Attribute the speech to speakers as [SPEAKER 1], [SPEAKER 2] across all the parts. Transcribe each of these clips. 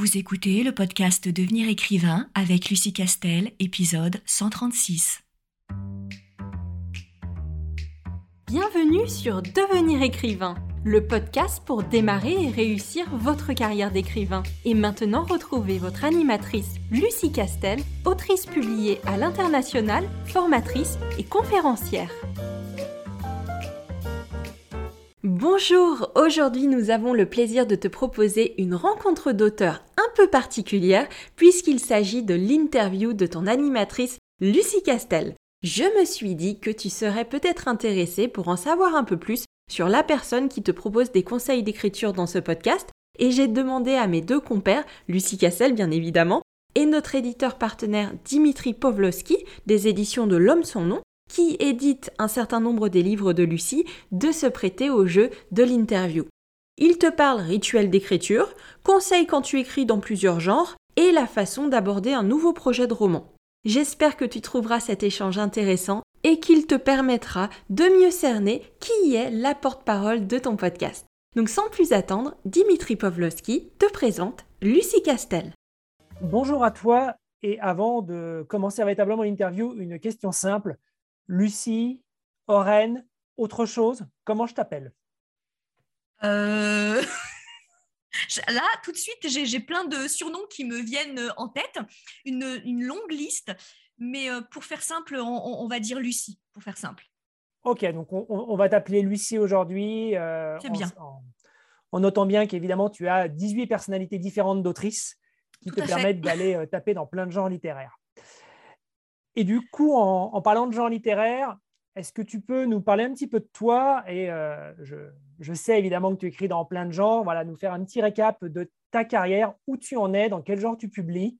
[SPEAKER 1] Vous écoutez le podcast Devenir écrivain avec Lucie Castel, épisode 136.
[SPEAKER 2] Bienvenue sur Devenir écrivain, le podcast pour démarrer et réussir votre carrière d'écrivain. Et maintenant, retrouvez votre animatrice Lucie Castel, autrice publiée à l'international, formatrice et conférencière. Bonjour, aujourd'hui nous avons le plaisir de te proposer une rencontre d'auteurs un peu particulière puisqu'il s'agit de l'interview de ton animatrice Lucie Castel. Je me suis dit que tu serais peut-être intéressée pour en savoir un peu plus sur la personne qui te propose des conseils d'écriture dans ce podcast et j'ai demandé à mes deux compères, Lucie Castel bien évidemment, et notre éditeur partenaire Dimitri Povlovski des éditions de L'Homme son nom qui édite un certain nombre des livres de Lucie, de se prêter au jeu de l'interview. Il te parle rituel d'écriture, conseils quand tu écris dans plusieurs genres et la façon d'aborder un nouveau projet de roman. J'espère que tu trouveras cet échange intéressant et qu'il te permettra de mieux cerner qui est la porte-parole de ton podcast. Donc sans plus attendre, Dimitri Povlovski te présente Lucie Castel.
[SPEAKER 3] Bonjour à toi et avant de commencer véritablement l'interview, une question simple. Lucie, Oren, autre chose Comment je t'appelle?
[SPEAKER 1] Euh, Là, tout de suite, j'ai plein de surnoms qui me viennent en tête, une, longue liste, mais euh, pour faire simple, on, va dire Lucie, pour faire simple.
[SPEAKER 3] Ok, donc on, va t'appeler Lucie aujourd'hui.
[SPEAKER 1] Euh, C'est bien.
[SPEAKER 3] En, notant bien qu'évidemment, tu as 18 personnalités différentes d'autrices qui te permettent d'aller taper dans plein de genres littéraires. Et du coup, en, parlant de genre littéraire, est-ce que tu peux nous parler un petit peu de toi Et euh, je, sais évidemment que tu écris dans plein de genres. Voilà, nous faire un petit récap de ta carrière, où tu en es, dans quel genre tu publies.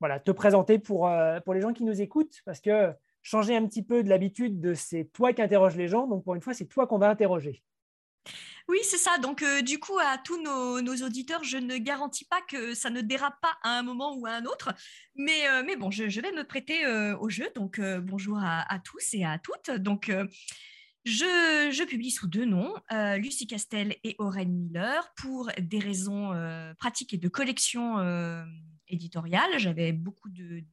[SPEAKER 3] Voilà, te présenter pour, euh, pour les gens qui nous écoutent, parce que changer un petit peu de l'habitude de c'est toi qui interroges les gens. Donc pour une fois, c'est toi qu'on va interroger.
[SPEAKER 1] Oui, c'est ça. Donc, euh, du coup, à tous nos, auditeurs, je ne garantis pas que ça ne dérape pas à un moment ou à un autre. Mais, euh, mais bon, je, vais me prêter euh, au jeu. Donc, bonjour à, tous et à toutes. Donc, je, publie sous deux noms, Lucie Castel et Aurène Miller, pour des raisons pratiques et de collection éditoriale. J'avais beaucoup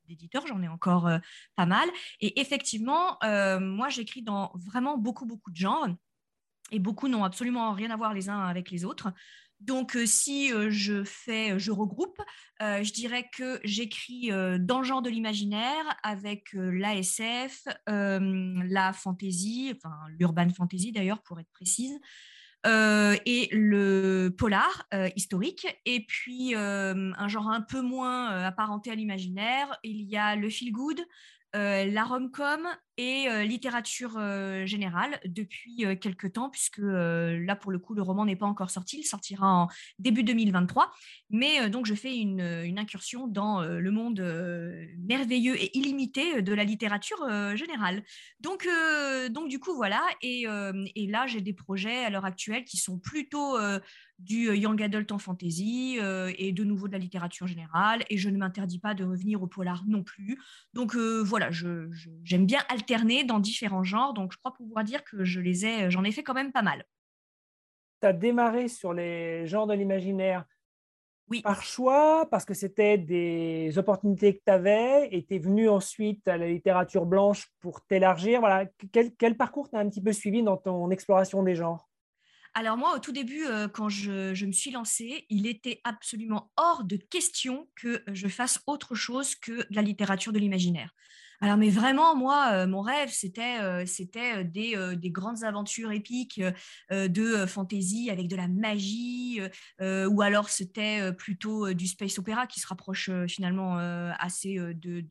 [SPEAKER 1] d'éditeurs, j'en ai encore pas mal. Et effectivement, moi, j'écris dans vraiment beaucoup, beaucoup de genres et beaucoup n'ont absolument rien à voir les uns avec les autres. Donc, euh, si euh, je fais, euh, je regroupe, je dirais que j'écris dans le genre de l'imaginaire avec l'ASF, la fantasy, enfin l'urban fantasy d'ailleurs pour être précise, et le polar historique. Et puis un genre un peu moins apparenté à l'imaginaire, il y a le feel good, la rom-com et euh, littérature euh, générale depuis euh, quelques temps, puisque là, pour le coup, le roman n'est pas encore sorti. Il sortira en début 2023. Mais donc, je fais une, incursion dans le monde merveilleux et illimité de la littérature générale. Donc, donc, du coup, voilà. Et, et là, j'ai des projets à l'heure actuelle qui sont plutôt du young adult en fantasy et de nouveau de la littérature générale. Et je ne m'interdis pas de revenir au polar non plus. Donc, voilà, j'aime je, bien alterner dans différents genres, donc je crois pouvoir dire que je les ai, j'en ai fait quand même pas mal.
[SPEAKER 3] Tu as démarré sur les genres de l'imaginaire
[SPEAKER 1] oui.
[SPEAKER 3] par choix, parce que c'était des opportunités que tu avais, et tu es venu ensuite à la littérature blanche pour t'élargir. Voilà. Quel, quel parcours tu as un petit peu suivi dans ton exploration des genres?
[SPEAKER 1] Alors moi, au tout début, euh, quand je, me suis lancée, il était absolument hors de question que je fasse autre chose que de la littérature de l'imaginaire. Alors, mais vraiment, moi, euh, mon rêve, c'était euh, des, des, grandes aventures épiques de fantasy avec de la magie, ou alors c'était plutôt du space opéra qui se rapproche finalement assez de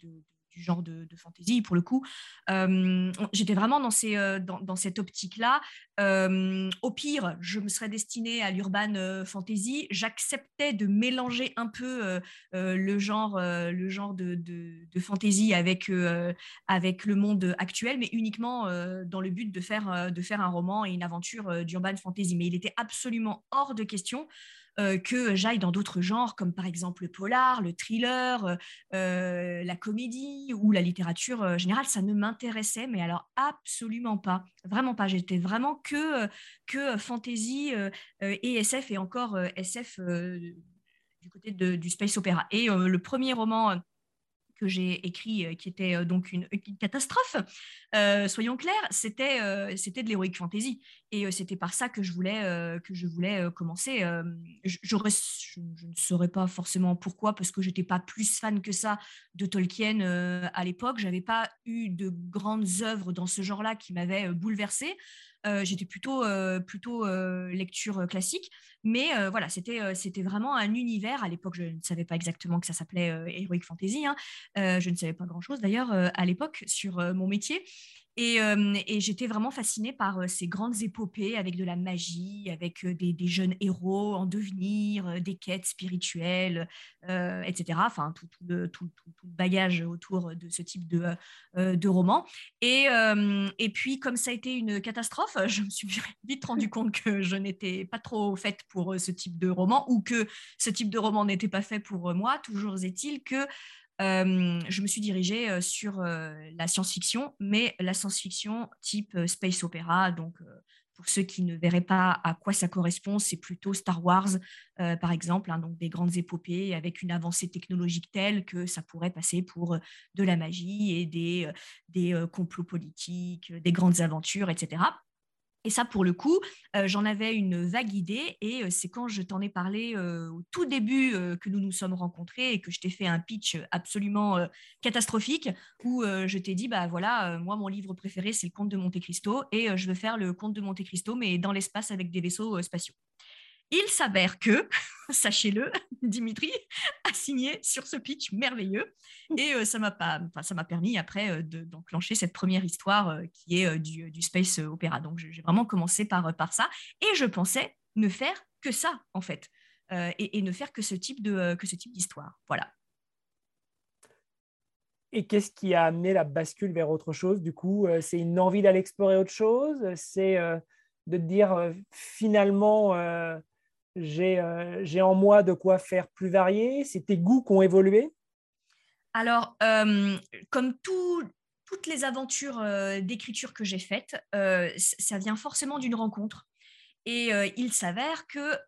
[SPEAKER 1] du genre de, de fantasy pour le coup. Euh, j'étais vraiment dans, ces, euh, dans, cette optique-là. Euh, au pire, je me serais destinée à l'urban fantasy. J'acceptais de mélanger un peu le genre, le genre de, de, fantasy avec, avec le monde actuel, mais uniquement dans le but de faire, de faire un roman et une aventure d'urban fantasy. Mais il était absolument hors de question euh, que j'aille dans d'autres genres, comme par exemple le polar, le thriller, euh, euh, la comédie ou la littérature générale. Ça ne m'intéressait, mais alors absolument pas. Vraiment pas. J'étais vraiment que, que fantasy et SF, et encore SF du côté du space opéra. Et le premier roman que j'ai écrit, euh, qui était euh, donc une, catastrophe, euh, soyons clairs, c'était de l'héroïque fantasy. Et c'était par ça que je voulais, que je voulais commencer. Je, je, ne saurais pas forcément pourquoi, parce que j'étais pas plus fan que ça de Tolkien à l'époque. J'avais pas eu de grandes œuvres dans ce genre-là qui m'avaient bouleversée. Euh, j'étais plutôt, euh, plutôt euh, lecture classique. Mais voilà, c'était, vraiment un univers. À l'époque, je ne savais pas exactement que ça s'appelait Heroic Fantasy. Hein. je ne savais pas grand-chose d'ailleurs à l'époque sur mon métier. Et, j'étais vraiment fascinée par ces grandes épopées avec de la magie, avec des, jeunes héros en devenir, des quêtes spirituelles, etc. Enfin, tout, le, bagage autour de ce type de, de roman. Et, et puis, comme ça a été une catastrophe, je me suis vite rendu compte que je n'étais pas trop faite pour ce type de roman ou que ce type de roman n'était pas fait pour moi. Toujours est-il que je me suis dirigée sur la science-fiction, mais la science-fiction type space opéra. Donc, pour ceux qui ne verraient pas à quoi ça correspond, c'est plutôt Star Wars, par exemple, hein, donc des grandes épopées avec une avancée technologique telle que ça pourrait passer pour de la magie et des, des complots politiques, des grandes aventures, etc. Et ça, pour le coup, euh, j'en avais une vague idée et euh, c'est quand je t'en ai parlé euh, au tout début que nous nous sommes rencontrés et que je t'ai fait un pitch absolument catastrophique où je t'ai dit, bah voilà, moi, mon livre préféré, c'est le Conte de Monte Cristo et je veux faire le Conte de Monte Cristo, mais dans l'espace avec des vaisseaux spatiaux. Il s'avère que, sachez-le, Dimitri a signé sur ce pitch merveilleux et euh, ça m'a pas, ça m'a permis après euh, d'enclencher cette première histoire euh, qui est du, space opéra. Donc j'ai vraiment commencé par, par ça et je pensais ne faire que ça en fait et, ne faire que ce type de que ce type d'histoire. Voilà.
[SPEAKER 3] Et qu'est-ce qui a amené la bascule vers autre chose Du coup, c'est une envie d'aller explorer autre chose C'est de te dire finalement euh, j'ai en moi de quoi faire plus varié C'est tes goûts qui ont évolué
[SPEAKER 1] Alors, euh, comme toutes les aventures euh, d'écriture que j'ai faites, ça vient forcément d'une rencontre. Et il s'avère que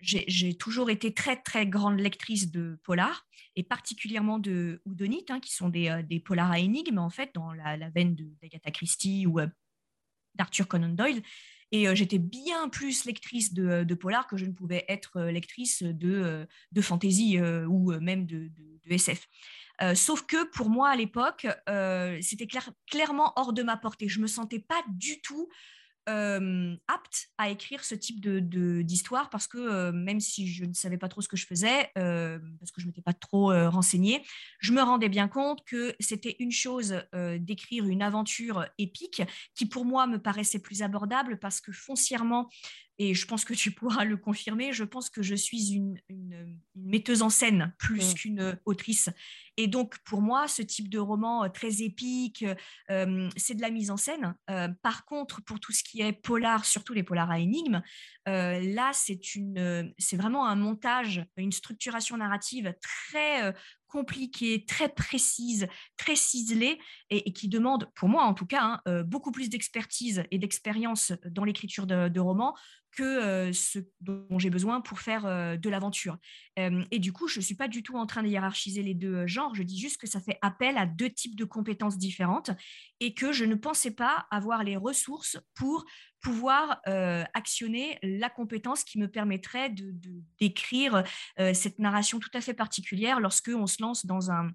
[SPEAKER 1] j'ai toujours été très, très grande lectrice de polar, et particulièrement de Houdonite, hein, qui sont des, des polars à énigmes, en fait, dans la, la veine d'Agatha Christie ou d'Arthur Conan Doyle. Et euh, j'étais bien plus lectrice de, de, polar que je ne pouvais être euh, lectrice de, euh, fantasy ou même de, de, SF. sauf que pour moi, à l'époque, c'était clairement hors de ma portée. Je ne me sentais pas du tout euh, apte à écrire ce type d'histoire de, parce que euh, même si je ne savais pas trop ce que je faisais, euh, parce que je ne m'étais pas trop renseignée, je me rendais bien compte que c'était une chose d'écrire une aventure épique qui pour moi me paraissait plus abordable parce que foncièrement, et je pense que tu pourras le confirmer, je pense que je suis une, metteuse en scène plus mmh. qu'une autrice. Et donc, pour moi, ce type de roman euh, très épique, euh, c'est de la mise en scène. Euh, par contre, pour tout ce qui est polar, surtout les polars à énigmes, là, c'est vraiment un montage, une structuration narrative très compliquée, très précise, très ciselée et, qui demande, pour moi en tout cas, hein, beaucoup plus d'expertise et d'expérience dans l'écriture de, romans que ce dont j'ai besoin pour faire de l'aventure. et du coup, je ne suis pas du tout en train de hiérarchiser les deux genres, je dis juste que ça fait appel à deux types de compétences différentes et que je ne pensais pas avoir les ressources pour pouvoir actionner la compétence qui me permettrait de, d'écrire cette narration tout à fait particulière lorsque on se lance dans un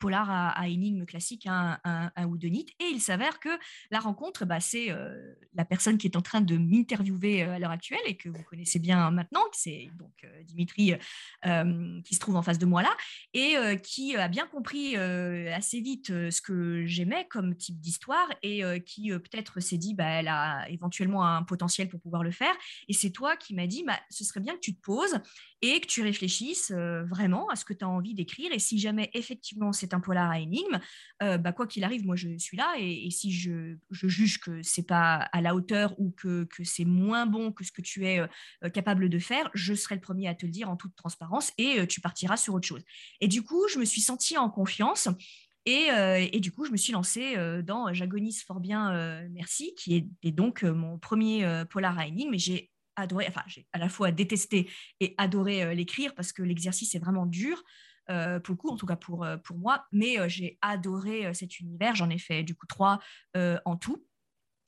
[SPEAKER 1] polar à, à énigme classique, un, un, un Et il s'avère que la rencontre, bah, c'est euh, la personne qui est en train de m'interviewer euh, à l'heure actuelle et que vous connaissez bien maintenant, c'est donc euh, Dimitri qui se trouve en face de moi là et qui a bien compris assez vite ce que j'aimais comme type d'histoire et qui peut-être s'est dit, bah, elle a éventuellement un potentiel pour pouvoir le faire. Et c'est toi qui m'as dit, bah, ce serait bien que tu te poses et que tu réfléchisses vraiment à ce que tu as envie d'écrire. Et si jamais effectivement c'est un polar à énigme, euh, bah, quoi qu'il arrive, moi je suis là. Et, si je, juge que c'est pas à la hauteur ou que, c'est moins bon que ce que tu es euh, capable de faire, je serai le premier à te le dire en toute transparence et euh, tu partiras sur autre chose. Et du coup, je me suis sentie en confiance. Et, du coup, je me suis lancée dans J'agonise fort bien, merci, qui est, donc mon premier polar à énigme. Et j'ai adoré, enfin j'ai à la fois détesté et adoré l'écrire parce que l'exercice est vraiment dur. Pour le coup, en tout cas pour, pour moi, mais j'ai adoré cet univers. J'en ai fait du coup trois en tout.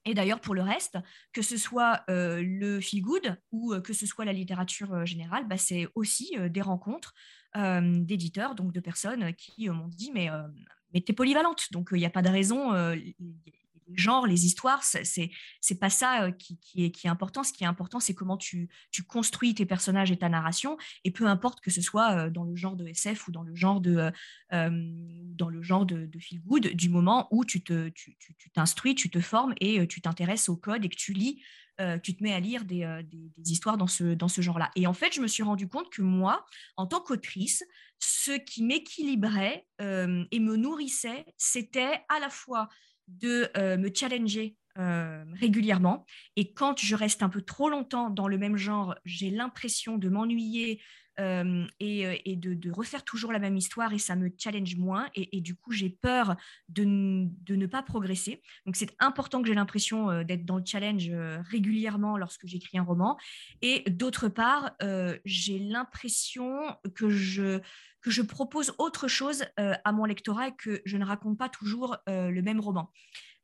[SPEAKER 1] Et d'ailleurs, pour le reste, que ce soit le feel good ou que ce soit la littérature générale, bah, c'est aussi des rencontres d'éditeurs, donc de personnes qui m'ont dit mais, mais tu es polyvalente, donc il n'y a pas de raison, genres, les histoires, c'est c'est pas ça euh, qui, est, qui est important. Ce qui est important, c'est comment tu, construis tes personnages et ta narration. Et peu importe que ce soit euh, dans le genre de SF ou dans le genre de euh, dans feel good, du moment où tu t'instruis, tu, te formes et tu t'intéresses au code et que tu lis. tu te mets à lire des, histoires dans ce, dans ce genre-là. Et en fait, je me suis rendu compte que moi, en tant qu'autrice, ce qui m'équilibrait et me nourrissait, c'était à la fois de euh, me challenger euh, régulièrement. Et quand je reste un peu trop longtemps dans le même genre, j'ai l'impression de m'ennuyer euh, et, de, refaire toujours la même histoire et ça me challenge moins. Et, du coup, j'ai peur de, ne pas progresser. Donc, c'est important que j'ai l'impression d'être dans le challenge régulièrement lorsque j'écris un roman. Et d'autre part, j'ai l'impression que je que je propose autre chose euh, à mon lectorat et que je ne raconte pas toujours le même roman.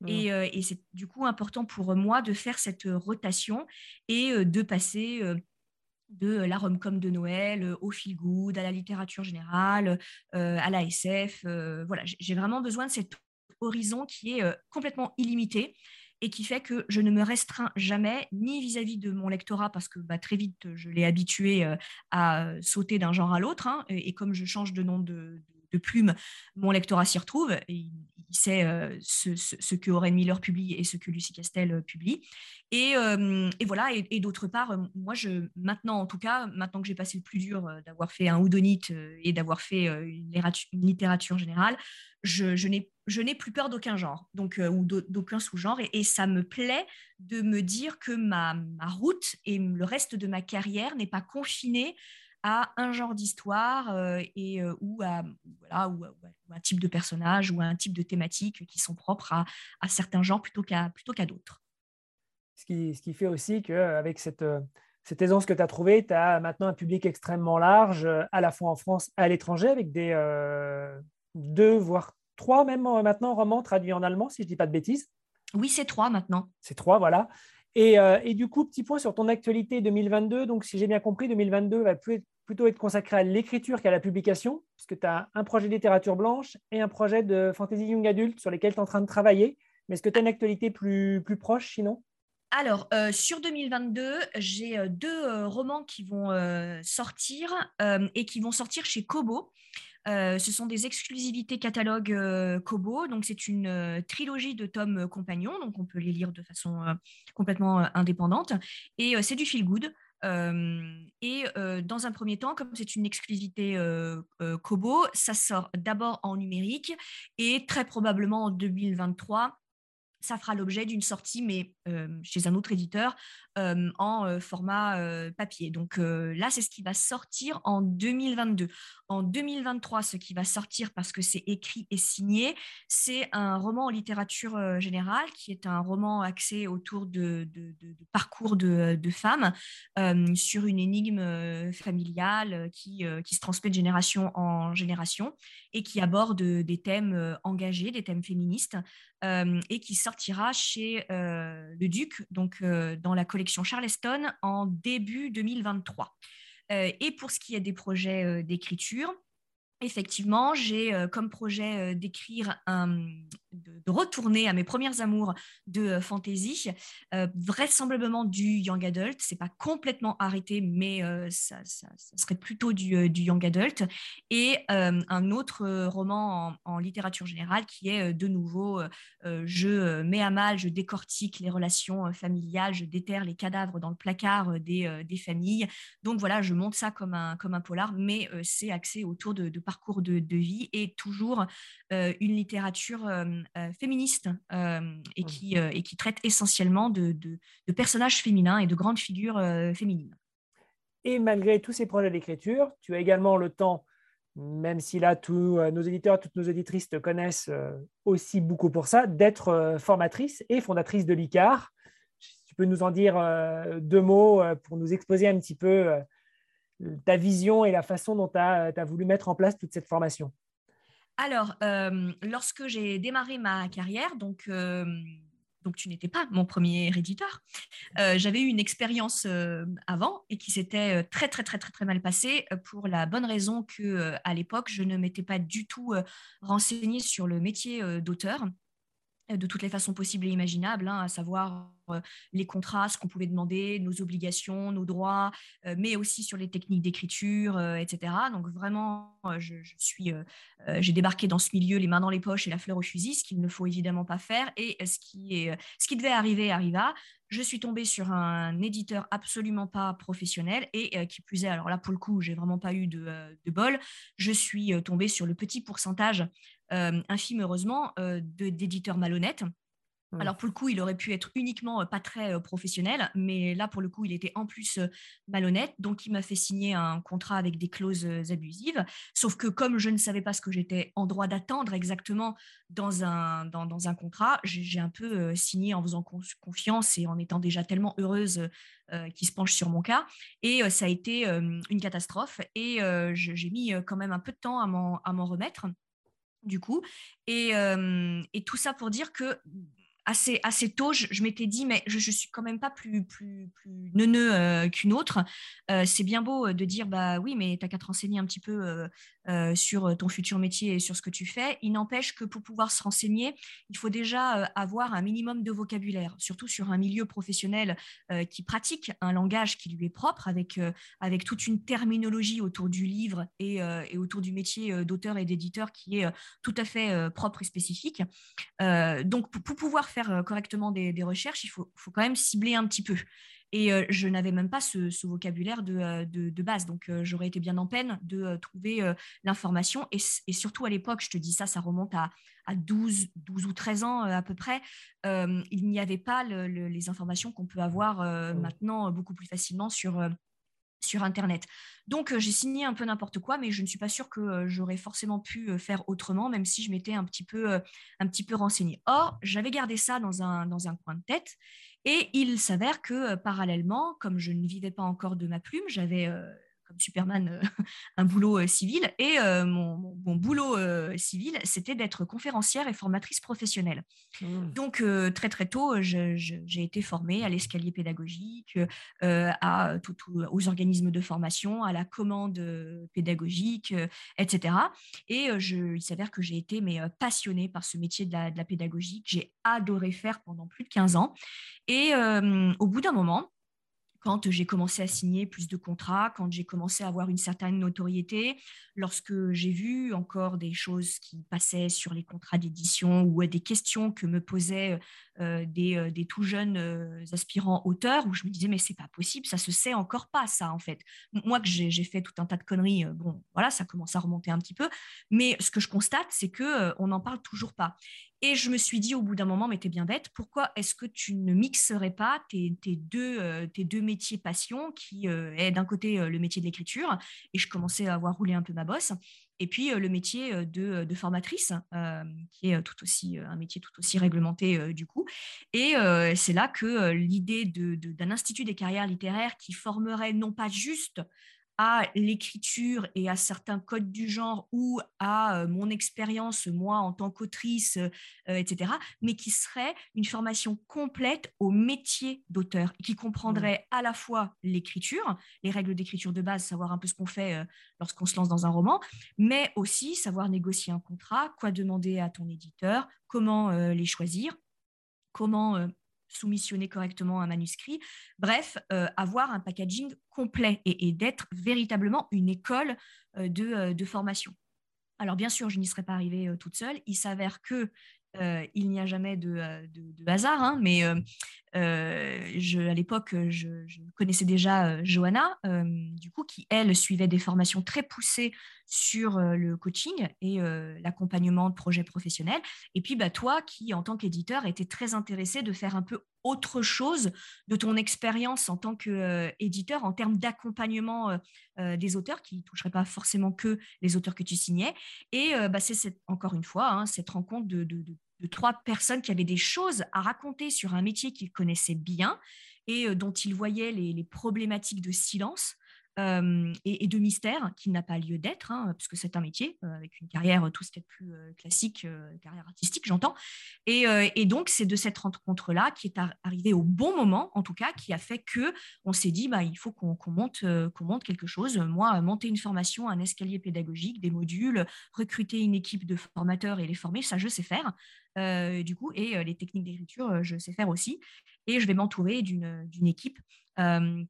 [SPEAKER 1] Mmh. Euh, et, c'est du coup important pour moi de faire cette rotation et de passer de la rom-com de Noël au feel good, à la littérature générale, à la SF. voilà, j'ai vraiment besoin de cet horizon qui est complètement illimité et qui fait que je ne me restreins jamais, ni vis-à-vis de mon lectorat, parce que bah, très vite, je l'ai habitué euh, à sauter d'un genre à l'autre, hein, et, comme je change de nom de, plume, mon lectorat s'y retrouve, et il, sait euh, ce, que Oren Miller publie et ce que Lucie Castel euh, publie. Et, voilà, et, d'autre part, moi, je, maintenant en tout cas, maintenant que j'ai passé le plus dur d'avoir fait un houdonite et d'avoir fait une littérature générale, je, n'ai plus peur d'aucun genre, donc euh, ou d'aucun sous-genre, et, ça me plaît de me dire que ma, route et le reste de ma carrière n'est pas confinée à un genre d'histoire euh, et euh, ou, à, voilà, ou, un type de personnage ou un type de thématique qui sont propres à, certains genres plutôt qu'à plutôt qu'à d'autres.
[SPEAKER 3] Ce qui, ce qui, fait aussi qu'avec cette, cette aisance que tu as trouvée, tu as maintenant un public extrêmement large, à la fois en France et à l'étranger, avec des, deux, voire trois même euh, maintenant romans traduits en allemand, si je ne dis pas de bêtises.
[SPEAKER 1] Oui, c'est trois maintenant.
[SPEAKER 3] C'est trois, voilà. Et, euh, et, du coup, petit point sur ton actualité 2022. Donc, si j'ai bien compris, 2022 va plutôt être consacré à l'écriture qu'à la publication, puisque tu as un projet de littérature blanche et un projet de fantasy young adulte sur lesquels tu es en train de travailler. Mais est-ce que tu as une actualité plus, proche sinon?
[SPEAKER 1] Alors, euh, sur 2022, j'ai deux romans qui vont sortir et qui vont sortir chez Kobo. Euh, ce sont des exclusivités catalogue euh, Kobo. Donc, c'est une euh, trilogie de tomes compagnons. Donc, on peut les lire de façon complètement indépendante. Et c'est du feel good. et dans un premier temps, comme c'est une exclusivité Kobo, ça sort d'abord en numérique et très probablement en 2023 ça fera l'objet d'une sortie, mais chez un autre éditeur, en format papier. Donc là, c'est ce qui va sortir en 2022. En 2023, ce qui va sortir parce que c'est écrit et signé, c'est un roman en littérature générale qui est un roman axé autour de, parcours de, femmes sur une énigme familiale qui, qui se transmet de génération en génération et qui aborde des thèmes engagés, des thèmes féministes et qui sortira chez le Duc, donc dans la collection Charleston en début 2023. et pour ce qui est des projets d'écriture, effectivement, j'ai euh, comme projet euh, d'écrire de, retourner à mes premières amours de euh, fantasy, vraisemblablement du young adult. C'est pas complètement arrêté, mais ça, serait plutôt du, young adult. Et un autre roman en, littérature générale qui est de nouveau, je mets à mal, je décortique les relations familiales, je déterre les cadavres dans le placard des, des familles. Donc voilà, je monte ça comme un, comme un polar, mais c'est axé autour de, de parcours de, vie et toujours euh, une littérature euh, euh, féministe et, qui, et qui traite essentiellement de, de, personnages féminins et de grandes figures féminines.
[SPEAKER 3] Et malgré tous ces projets d'écriture, tu as également le temps, même si là tous nos éditeurs, toutes nos éditrices te connaissent aussi beaucoup pour ça, d'être formatrice et fondatrice de l'ICAR. Peux nous en dire deux mots pour nous exposer un petit peu ta vision et la façon dont tu as, as, voulu mettre en place toute cette formation
[SPEAKER 1] Alors, lorsque j'ai démarré ma carrière, donc donc tu n'étais pas mon premier éditeur. Euh, j'avais eu une expérience euh, avant et qui s'était euh, très très très très très mal passée pour la bonne raison que à l'époque je ne m'étais pas du tout renseignée sur le métier d'auteur de toutes les façons possibles et imaginables, hein, à savoir euh, les contrats, ce qu'on pouvait demander, nos obligations, nos droits, euh, mais aussi sur les techniques d'écriture, euh, etc. Donc vraiment, je, suis, j'ai débarqué dans ce milieu les mains dans les poches et la fleur au fusil, ce qu'il ne faut évidemment pas faire. Et ce qui, ce qui devait arriver arriva. Je suis tombée sur un éditeur absolument pas professionnel et qui plus est, alors là pour le coup, j'ai vraiment pas eu de, de bol. Je suis tombée sur le petit pourcentage euh, infime heureusement, euh, d'éditeurs malhonnêtes. Alors pour le coup, il aurait pu être uniquement euh, pas très professionnel, mais là pour le coup, il était en plus malhonnête, donc il m'a fait signer un contrat avec des clauses abusives. Sauf que comme je ne savais pas ce que j'étais en droit d'attendre exactement dans un, dans, un contrat, j'ai un peu signé en faisant confiance et en étant déjà tellement heureuse qu'il se penche sur mon cas. Et ça a été une catastrophe et j'ai mis quand même un peu de temps à m'en remettre du coup. Et, et, tout ça pour dire que assez, assez tôt, je, m'étais dit, mais je, ne suis quand même pas plus, plus, plus neuneux euh, qu'une autre. Euh, c'est bien beau euh, de dire, bah oui, mais tu n'as qu'à te renseigner un petit peu sur ton futur métier et sur ce que tu fais. Il n'empêche que pour pouvoir se renseigner, il faut déjà avoir un minimum de vocabulaire, surtout sur un milieu professionnel qui pratique un langage qui lui est propre, avec, avec toute une terminologie autour du livre et, et autour du métier d'auteur et d'éditeur qui est tout à fait propre et spécifique. donc, pour, pour pouvoir faire euh, correctement des, recherches, il faut, quand même cibler un petit peu. Et euh, je n'avais même pas ce, vocabulaire de, euh, base. Donc, j'aurais été bien en peine de trouver l'information. Et, surtout à l'époque, je te dis ça, ça remonte à, 12, 12 ou 13 ans à peu près. il n'y avait pas les informations qu'on peut avoir mmh. maintenant beaucoup plus facilement sur sur Internet. Donc, euh, j'ai signé un peu n'importe quoi, mais je ne suis pas sûre que euh, j'aurais forcément pu euh, faire autrement, même si je m'étais un petit peu, un petit peu renseignée. Or, j'avais gardé ça dans un, dans un coin de tête, et il s'avère que parallèlement, comme je ne vivais pas encore de ma plume, j'avais comme Superman, euh, un boulot euh, civil. Et euh, mon, boulot civil, c'était d'être conférencière et formatrice professionnelle. Mmh. Donc, très, très tôt, j'ai été formée à l'escalier pédagogique, à, aux organismes de formation, à la commande pédagogique, etc. Et je, il s'avère que j'ai été mais, passionnée par ce métier de la, de la pédagogie que j'ai adoré faire pendant plus de 15 ans. Et au bout d'un moment, quand j'ai commencé à signer plus de contrats, quand j'ai commencé à avoir une certaine notoriété, lorsque j'ai vu encore des choses qui passaient sur les contrats d'édition ou des questions que me posaient euh, des, euh, des, tout jeunes euh, aspirants auteurs, où je me disais mais c'est pas possible, ça se sait encore pas ça en fait. Moi que j'ai fait tout un tas de conneries, bon voilà, ça commence à remonter un petit peu, mais ce que je constate c'est que on n'en parle toujours pas. Et je me suis dit au bout d'un moment, mais t'es bien bête, pourquoi est-ce que tu ne mixerais pas tes, deux, euh, tes deux métiers passion, qui euh, est d'un côté euh, le métier de l'écriture, et je commençais à avoir roulé un peu ma bosse, et puis le métier de, formatrice, qui est tout aussi un métier tout aussi réglementé du coup. Et c'est là que l'idée d'un institut des carrières littéraires qui formerait non pas juste à l'écriture et à certains codes du genre ou à euh, mon expérience, moi, en tant qu'autrice, euh, euh, etc., mais qui serait une formation complète au métier d'auteur, qui comprendrait à la fois l'écriture, les règles d'écriture de base, savoir un peu ce qu'on fait lorsqu'on se lance dans un roman, mais aussi savoir négocier un contrat, quoi demander à ton éditeur, comment les choisir, comment soumissionner correctement un manuscrit. Bref, euh, avoir un packaging complet et, d'être véritablement une école euh, euh, de, formation. Alors bien sûr, je n'y serais pas arrivée toute seule. Il s'avère que il n'y a jamais de, hasard, hein, mais à l'époque, je, connaissais déjà Johanna, du qui, elle, suivait des formations très poussées sur le coaching et l'accompagnement de projets professionnels. Et puis, bah, toi, qui, en tant qu'éditeur, était très intéressé de faire un peu autre chose de ton expérience en tant qu'éditeur en termes d'accompagnement des auteurs qui ne toucheraient pas forcément que les auteurs que tu signais. Et bah, c'est encore une fois hein, cette rencontre de, trois personnes qui avaient des choses à raconter sur un métier qu'ils connaissaient bien et dont il voyait les problématiques de silence et, de mystère qui n'a pas lieu d'être, hein, puisque c'est un métier avec une carrière tout ce qui est plus classique, carrière artistique, j'entends. Et, donc, c'est de cette rencontre-là qui est arrivée au bon moment, en tout cas, qui a fait que on s'est dit, bah, il faut qu'on monte, qu'on monte quelque chose. Moi, monter une formation, un escalier pédagogique, des modules, recruter une équipe de formateurs et les former, ça, je sais faire. du coup, et les techniques d'écriture, je sais faire aussi. Et je vais m'entourer d'une équipe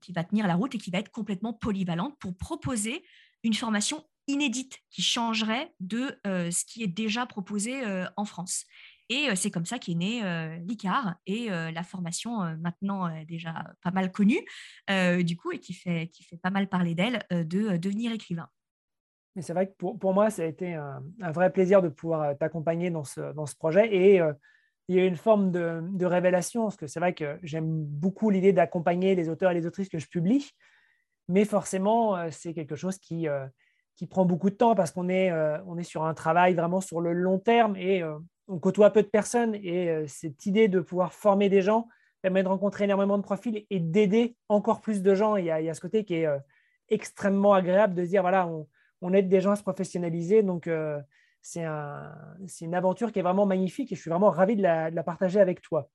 [SPEAKER 1] qui va tenir la route et qui va être complètement polyvalente pour proposer une formation inédite qui changerait de ce qui est déjà proposé en France. Et c'est comme ça qu'est né l'ICAR et la formation maintenant déjà pas mal connue, du coup, et qui fait, qui fait pas mal parler d'elle, de devenir écrivain.
[SPEAKER 3] Mais c'est vrai que pour, pour, moi, ça a été un, vrai plaisir de pouvoir t'accompagner dans ce, dans ce projet. Et il y a une forme de, révélation, parce que c'est vrai que j'aime beaucoup l'idée d'accompagner les auteurs et les autrices que je publie, mais forcément, euh, c'est quelque chose qui, euh, qui prend beaucoup de temps parce qu'on est, euh, on est sur un travail vraiment sur le long terme et on côtoie peu de personnes. Et cette idée de pouvoir former des gens permet de rencontrer énormément de profils et d'aider encore plus de gens. Il y, a, il y a ce côté qui est extrêmement agréable de se dire, voilà, on, on aide des gens à se professionnaliser. Donc, c'est une aventure qui est vraiment magnifique et je suis vraiment ravi de la, partager avec toi.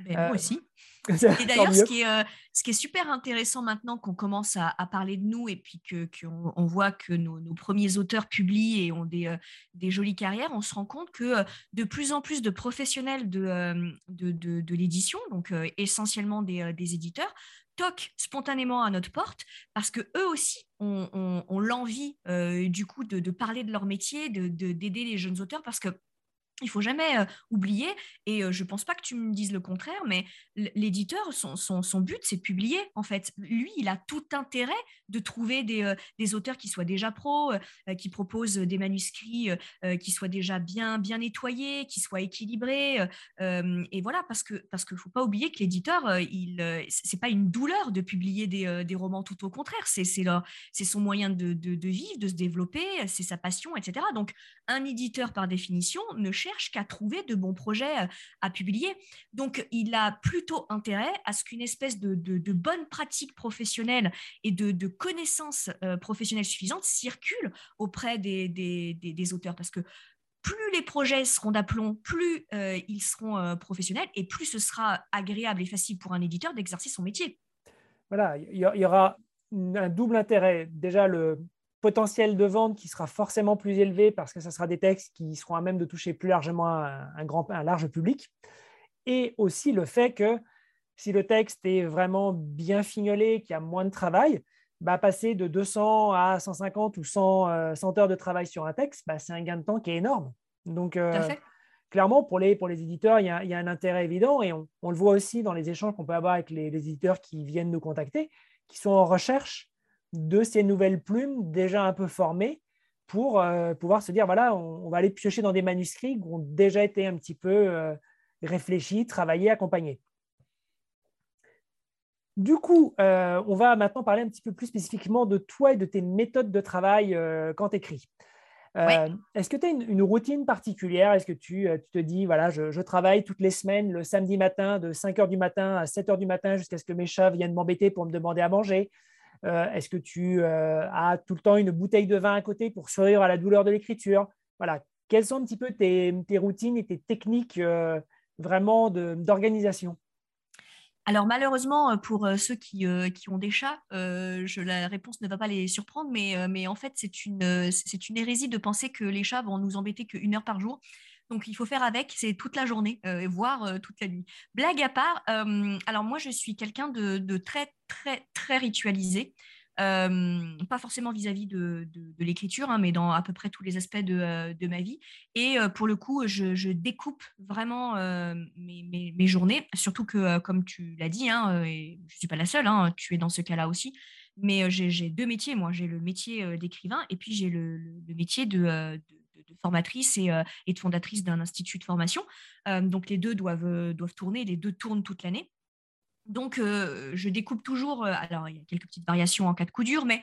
[SPEAKER 1] Ben, moi euh, aussi. Et d'ailleurs, ce, qui est, euh, ce qui est super intéressant maintenant qu'on commence à, parler de nous et puis qu'on on voit que nos, premiers auteurs publient et ont des, euh, des, jolies carrières, on se rend compte que de plus en plus de professionnels de, de, de, l'édition, donc essentiellement des, des éditeurs, toquent spontanément à notre porte parce que eux aussi ont, l'envie euh, du coup de, parler de leur métier, de d'aider les jeunes auteurs parce que il faut jamais euh, oublier, et euh, je pense pas que tu me dises le contraire, mais l'éditeur, son, son, but, c'est de publier. En fait, lui, il a tout intérêt de trouver des, euh, des auteurs qui soient déjà pros, qui proposent des manuscrits qui soient déjà bien, bien nettoyés, qui soient équilibrés. et voilà, parce que parce qu'il faut pas oublier que l'éditeur, il c'est pas une douleur de publier des, des romans, tout au contraire. C'est c'est son moyen de, de, de, vivre, de se développer, c'est sa passion, etc. Donc, un éditeur, par définition, ne cherche qu'à trouver de bons projets euh, à publier. Donc, il a plutôt intérêt à ce qu'une espèce de, de, bonne pratique professionnelle et de, connaissances euh, professionnelles suffisantes circule auprès des, auteurs. Parce que plus les projets seront d'aplomb, plus euh, ils seront professionnels et plus ce sera agréable et facile pour un éditeur d'exercer son métier.
[SPEAKER 3] Voilà, il y aura un double intérêt. Déjà, le, potentiel de vente qui sera forcément plus élevé parce que ce sera des textes qui seront à même de toucher plus largement un, grand, un large public. Et aussi le fait que si le texte est vraiment bien fignolé, qu'il y a moins de travail, bah, passer de 200 à 150 ou 100, euh, heures de travail sur un texte, bah, c'est un gain de temps qui est énorme. Donc, euh, clairement, pour les, pour les éditeurs, il y, a, il y, a, un intérêt évident et on, on le voit aussi dans les échanges qu'on peut avoir avec les, les, éditeurs qui viennent nous contacter, qui sont en recherche de ces nouvelles plumes déjà un peu formées pour euh, pouvoir se dire, voilà, on, va aller piocher dans des manuscrits qui ont déjà été un petit peu euh, réfléchis, travaillés, accompagnés. Du coup, euh, on va maintenant parler un petit peu plus spécifiquement de toi et de tes méthodes de travail quand tu écris. Est-ce que tu as une, routine particulière? Est-ce que tu, te dis, voilà, je, je, travaille toutes les semaines le samedi matin de 5 h du matin à 7 h du matin jusqu'à ce que mes chats viennent m'embêter pour me demander à manger? Euh, est-ce que tu euh, as tout le temps une bouteille de vin à côté pour sourire à la douleur de l'écriture? Voilà. Quelles sont un petit peu tes, routines et tes techniques euh, vraiment d'organisation?
[SPEAKER 1] Alors malheureusement, pour ceux qui, ont des chats, je, la réponse ne va pas les surprendre, mais, mais en fait, c'est une, c'est une hérésie de penser que les chats vont nous embêter qu'une heure par jour. Donc, il faut faire avec, c'est toute la journée, euh, voire euh, toute la nuit. Blague à part, euh, alors moi, je suis quelqu'un de, très, très, très ritualisé. pas forcément vis-à-vis de, l'écriture, hein, mais dans à peu près tous les aspects de, ma vie. Et pour le coup, je, découpe vraiment mes, journées, surtout que, comme tu l'as dit, hein, je ne suis pas la seule, hein, tu es dans ce cas-là aussi, mais j'ai deux métiers. Moi, j'ai le métier d'écrivain et puis j'ai le, métier de, formatrice euh, et, de fondatrice d'un institut de formation. Euh, donc les deux doivent, euh, doivent tourner, les deux tournent toute l'année. Donc je découpe toujours, alors il y a quelques petites variations en cas de coup dur, mais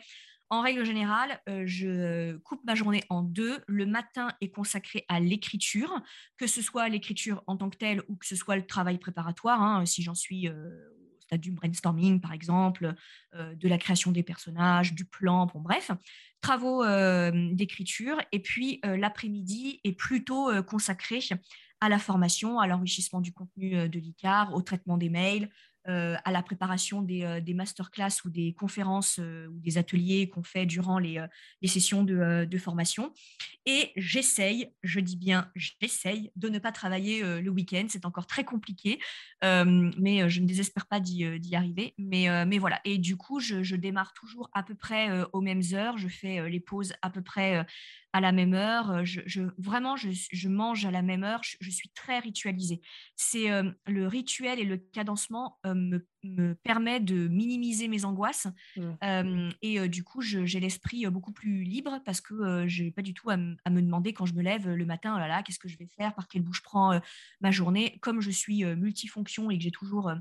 [SPEAKER 1] en règle générale, je coupe ma journée en deux. Le matin est consacré à l'écriture, que ce soit l'écriture en tant que telle ou que ce soit le travail préparatoire, hein, si j'en suis stade du brainstorming, par exemple, de la création des personnages, du plan, bon, bref, travaux d'écriture. Et puis, l'après-midi est plutôt consacré à la formation, à l'enrichissement du contenu de l'ICAR, au traitement des mails, euh, à la préparation des, euh, des masterclass ou des conférences euh, ou des ateliers qu'on fait durant les, sessions de, formation. Et j'essaye, je dis bien j'essaye, de ne pas travailler le week-end. C'est encore très compliqué, mais je ne désespère pas d'y arriver. Mais, mais voilà. Et du coup, je démarre toujours à peu près aux mêmes heures. Je fais les pauses à peu près à la même heure. Je, vraiment, je, mange à la même heure. Je, suis très ritualisée. C'est le rituel et le cadencement me, me, permet de minimiser mes angoisses. Mmh. et du coup, j'ai l'esprit beaucoup plus libre parce que je n'ai pas du tout à, me demander quand je me lève le matin, oh là là, qu'est-ce que je vais faire, par quel bout je prends ma journée. Comme je suis multifonction et que j'ai toujours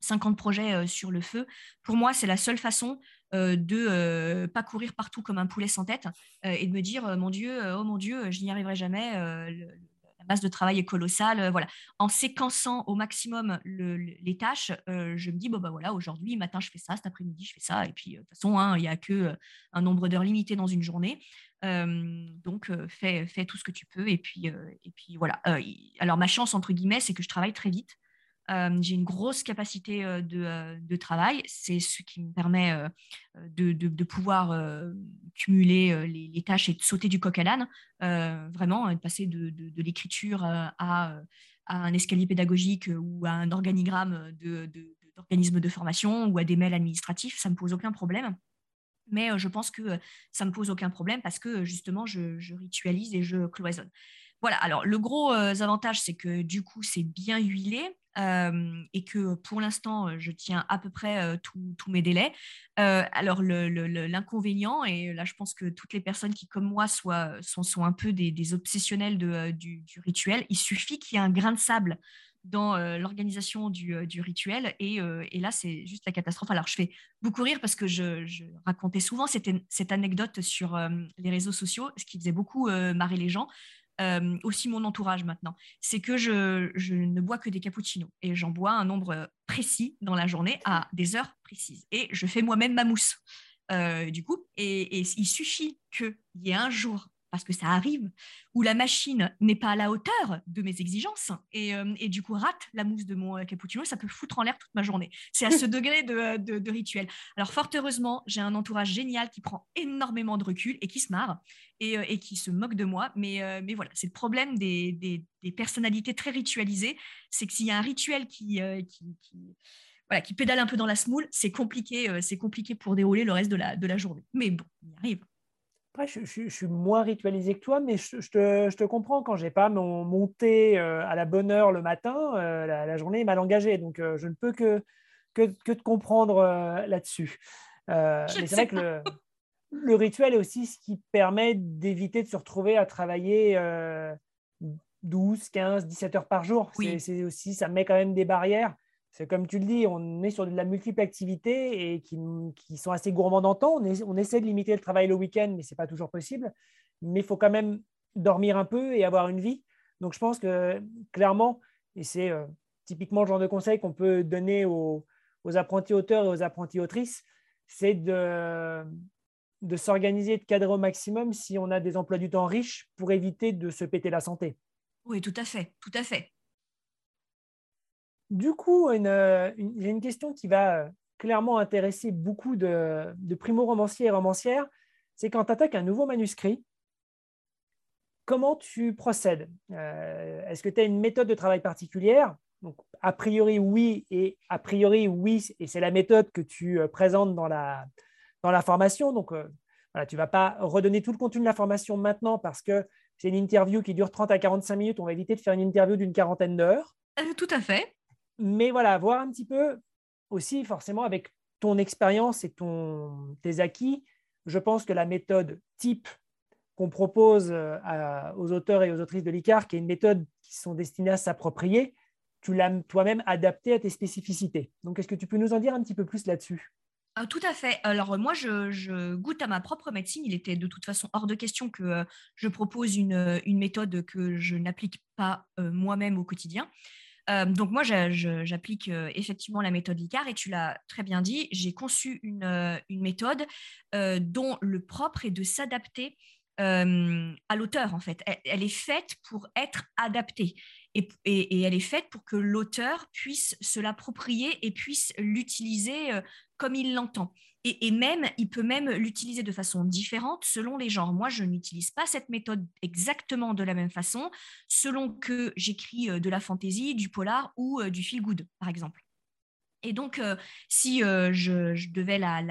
[SPEAKER 1] 50 projets sur le feu, pour moi, c'est la seule façon euh, de euh, pas courir partout comme un poulet sans tête euh, et de me dire mon Dieu, oh mon Dieu, je n'y arriverai jamais. la masse de travail est colossale. voilà. En séquençant au maximum les tâches, je me dis bon bah voilà, aujourd'hui matin je fais ça, cet après-midi je fais ça, et puis de toute façon hein, il n'y a que un nombre d'heures limité dans une journée. donc, fais, fais, tout ce que tu peux. Et puis, et puis voilà. alors, ma chance, entre guillemets, c'est que je travaille très vite. J'ai une grosse capacité de, travail. C'est ce qui me permet de, pouvoir cumuler les, tâches et de sauter du coq à l'âne, vraiment, de passer de, l'écriture à, un escalier pédagogique ou à un organigramme d'organisme de, formation ou à des mails administratifs. Ça ne me pose aucun problème. Mais je pense que ça ne me pose aucun problème parce que justement, je ritualise et je cloisonne. Voilà, alors le gros avantage, c'est que du coup, c'est bien huilé et que pour l'instant, je tiens à peu près tous mes délais. alors, l'inconvénient, et là, je pense que toutes les personnes qui, comme moi, sont, un peu des, obsessionnels du, rituel, il suffit qu'il y ait un grain de sable dans l'organisation du, rituel. Et, là, c'est juste la catastrophe. Alors, je fais beaucoup rire parce que je, racontais souvent cette, cette anecdote sur les réseaux sociaux, ce qui faisait beaucoup marrer les gens. Euh, aussi mon entourage maintenant, c'est que je, ne bois que des cappuccinos et j'en bois un nombre précis dans la journée à des heures précises. Et je fais moi-même ma mousse. Euh, du coup, et, et il suffit qu'il y ait un jour parce que ça arrive, où la machine n'est pas à la hauteur de mes exigences et, euh, du coup rate la mousse de mon cappuccino, ça peut foutre en l'air toute ma journée. C'est à ce degré de, rituel. Alors fort heureusement, j'ai un entourage génial qui prend énormément de recul et qui se marre et, euh, qui se moque de moi. Mais, mais voilà, c'est le problème des, personnalités très ritualisées, c'est que s'il y a un rituel qui, voilà, qui pédale un peu dans la smoule, c'est compliqué, c'est compliqué pour dérouler le reste de la, de la journée. Mais bon, il arrive
[SPEAKER 3] je, suis moins ritualisé que toi, mais je, te, comprends quand j'ai pas mon, thé euh, à la bonne heure le matin, euh, la, journée est mal engagée. Donc, euh, je ne peux que, que, te comprendre là-dessus. mais c'est vrai que le, le, rituel est aussi ce qui permet d'éviter de se retrouver à travailler 12, 15, 17 heures par jour. C'est aussi, ça met quand même des barrières c'est comme tu le dis, on est sur de la multiple activité et qui, sont assez gourmands en temps. On, essaie de limiter le travail le week-end, mais ce n'est pas toujours possible. Mais il faut quand même dormir un peu et avoir une vie. Donc je pense que clairement, et c'est euh, typiquement le genre de conseil qu'on peut donner aux, apprentis auteurs et aux apprentis autrices, c'est de, de s'organiser et de cadrer au maximum si on a des emplois du temps riches pour éviter de se péter la santé.
[SPEAKER 1] Oui, tout à fait, tout à fait.
[SPEAKER 3] Du coup, euh, j'ai une question qui va euh, clairement intéresser beaucoup de, primo-romanciers et romancières. C'est quand tu attaques un nouveau manuscrit, comment tu procèdes? Euh, Est-ce que tu as une méthode de travail particulière? Donc, A priori, oui, et a priori, oui, et c'est la méthode que tu présentes dans la, dans la formation. Donc, voilà, tu ne vas pas redonner tout le contenu de la formation maintenant parce que c'est une interview qui dure 30 à 45 minutes. On va éviter de faire une interview d'une quarantaine d'heures.
[SPEAKER 1] tout à fait
[SPEAKER 3] mais voilà, voir un petit peu aussi forcément avec ton expérience et ton, tes acquis, je pense que la méthode type qu'on propose euh, aux auteurs et aux autrices de l'ICAR, qui est une méthode qui sont destinées à s'approprier, tu l'as toi-même adaptée à tes spécificités. Donc, est-ce que tu peux nous en dire un petit peu plus là-dessus?
[SPEAKER 1] Ah, tout à fait. Alors moi, je, goûte à ma propre médecine. Il était de toute façon hors de question que euh, je propose une, méthode que je n'applique pas euh, moi-même au quotidien. donc moi, j'applique effectivement la méthode Licard et tu l'as très bien dit, j'ai conçu une, méthode dont le propre est de s'adapter à l'auteur en fait. Elle, est faite pour être adaptée et, elle est faite pour que l'auteur puisse se l'approprier et puisse l'utiliser comme il l'entend. Et, même, il peut même l'utiliser de façon différente selon les genres. Moi, je n'utilise pas cette méthode exactement de la même façon selon que j'écris de la fantaisie, du polar ou du feel good, par exemple. Et donc, si je, devais la,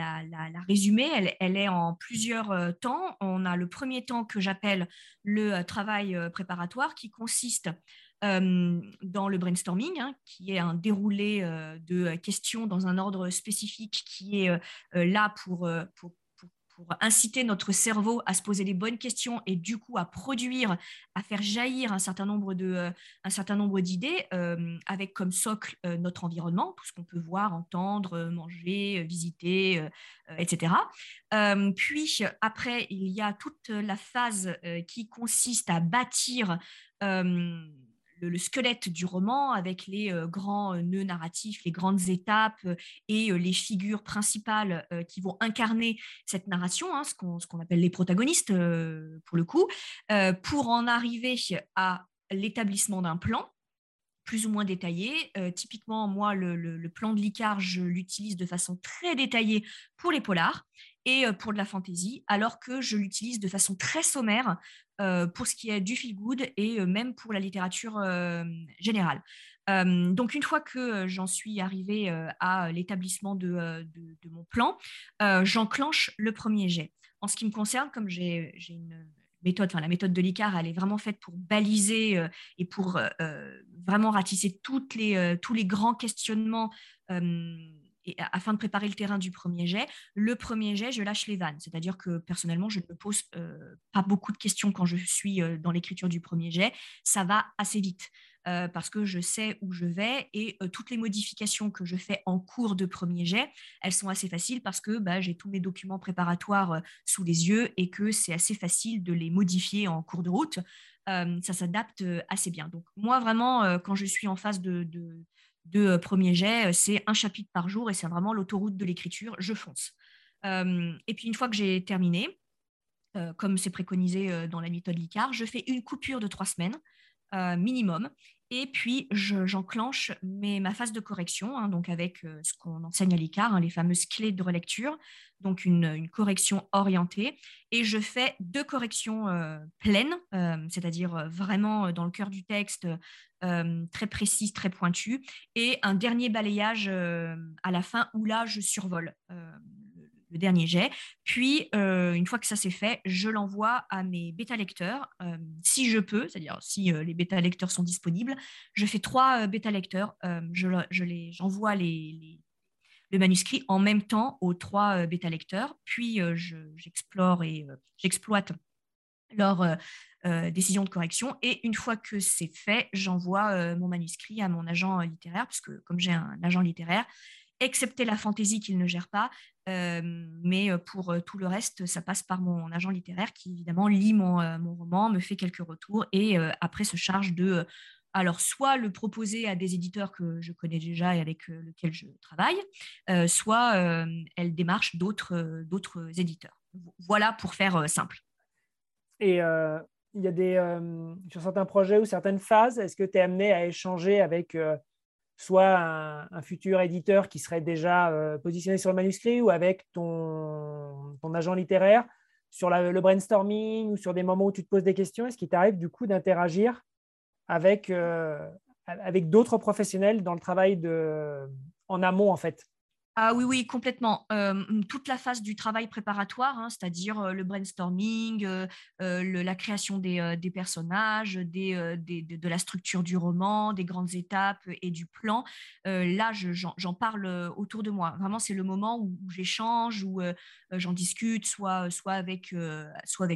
[SPEAKER 1] résumer, elle, est en plusieurs temps. On a le premier temps que j'appelle le travail préparatoire qui consiste dans le brainstorming, hein, qui est un déroulé de questions dans un ordre spécifique qui est là pour, pour pour inciter notre cerveau à se poser les bonnes questions et du coup à produire, à faire jaillir un certain nombre de, euh, un certain nombre d'idées euh, avec comme socle euh, notre environnement, tout ce qu'on peut voir, entendre, manger, visiter, etc. puis après, il y a toute la phase qui consiste à bâtir le, squelette du roman avec les euh, grands euh, nœuds narratifs, les grandes étapes euh, et les figures principales qui vont incarner cette narration, hein, ce qu'on appelle les protagonistes pour le coup, pour en arriver à l'établissement d'un plan plus ou moins détaillé. typiquement, moi, le, le, plan de l'ICAR, je l'utilise de façon très détaillée pour les polars et pour de la fantaisie, alors que je l'utilise de façon très sommaire pour ce qui est du feel good et euh, même pour la littérature euh, générale. donc une fois que j'en suis arrivée à l'établissement de, mon plan, j'enclenche le premier jet. En ce qui me concerne, comme j'ai une méthode, enfin la méthode de l'ICAR, elle est vraiment faite pour baliser et pour vraiment ratisser toutes les, tous les grands questionnements afin de préparer le terrain du premier jet, le premier jet, je lâche les vannes. C'est-à-dire que personnellement, je ne me pose euh, pas beaucoup de questions quand je suis euh, dans l'écriture du premier jet. Ça va assez vite. Euh, parce que je sais où je vais et toutes les modifications que je fais en cours de premier jet, elles sont assez faciles parce que bah, j'ai tous mes documents préparatoires sous les yeux et que c'est assez facile de les modifier en cours de route. ça s'adapte assez bien. Donc moi, vraiment, quand je suis en phase de euh, premier jet, euh, c'est un chapitre par jour et c'est vraiment l'autoroute de l'écriture, je fonce. Euh, et puis une fois que j'ai terminé, comme c'est préconisé dans la méthode LICAR, je fais une coupure de trois semaines minimum et puis j'enclenche ma phase de correction, hein, donc avec ce qu'on enseigne à l'ICAR, hein, les fameuses clés de relecture, donc une, correction orientée, et je fais deux corrections pleines, c'est-à-dire vraiment dans le cœur du texte, très précises, très pointues, et un dernier balayage à la fin où là je survole le dernier jet. Puis, euh, une fois que ça c'est fait, je l'envoie à mes bêta-lecteurs, euh, si je peux, c'est-à-dire si euh, les bêta-lecteurs sont disponibles. Je fais trois bêta-lecteurs, je, j'envoie les, le manuscrit en même temps aux trois bêta-lecteurs, puis j'explore et j'exploite leur décision de correction. Et une fois que c'est fait, j'envoie mon manuscrit à mon agent littéraire, puisque comme j'ai un agent littéraire, excepté la fantaisie qu'il ne gère pas. Euh, mais euh, pour euh, tout le reste, ça passe par mon agent littéraire qui, évidemment, lit mon, roman, me fait quelques retours et après se charge de, alors, soit le proposer à des éditeurs que je connais déjà et avec lesquels je travaille, soit elle démarche d'autres éditeurs. Voilà pour faire simple.
[SPEAKER 3] Et il y a des, sur certains projets ou certaines phases, est-ce que tu es amené à échanger avec soit un, futur éditeur qui serait déjà euh, positionné sur le manuscrit ou avec ton, agent littéraire sur le brainstorming ou sur des moments où tu te poses des questions Est-ce qu'il t'arrive du coup d'interagir avec, euh, d'autres professionnels dans le travail en amont en fait?
[SPEAKER 1] Ah oui, oui, complètement. toute la phase du travail préparatoire, hein, c'est-à-dire le brainstorming, la création des, personnages, de la structure du roman, des grandes étapes et du plan. là, j'en parle autour de moi. Vraiment, c'est le moment où, j'échange, où j'en discute, soit, avec